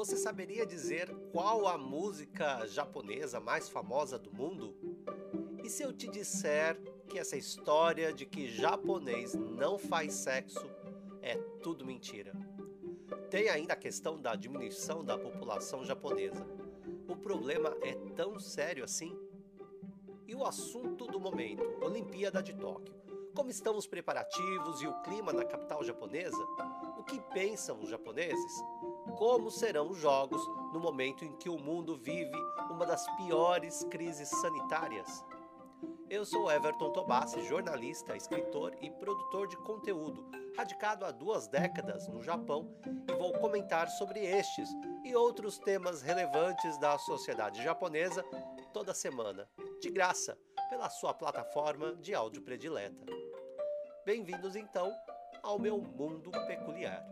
Você saberia dizer qual a música japonesa mais famosa do mundo? E se eu te disser que essa história de que japonês não faz sexo é tudo mentira? Tem ainda a questão da diminuição da população japonesa. O problema é tão sério assim? E o assunto do momento, Olimpíada de Tóquio. Como estão os preparativos e o clima na capital japonesa? O que pensam os japoneses? Como serão os jogos no momento em que o mundo vive uma das piores crises sanitárias? Eu sou Everton Tobassi, jornalista, escritor e produtor de conteúdo, radicado há duas décadas no Japão, e vou comentar sobre estes e outros temas relevantes da sociedade japonesa toda semana, de graça, pela sua plataforma de áudio predileta. Bem-vindos então ao meu mundo peculiar.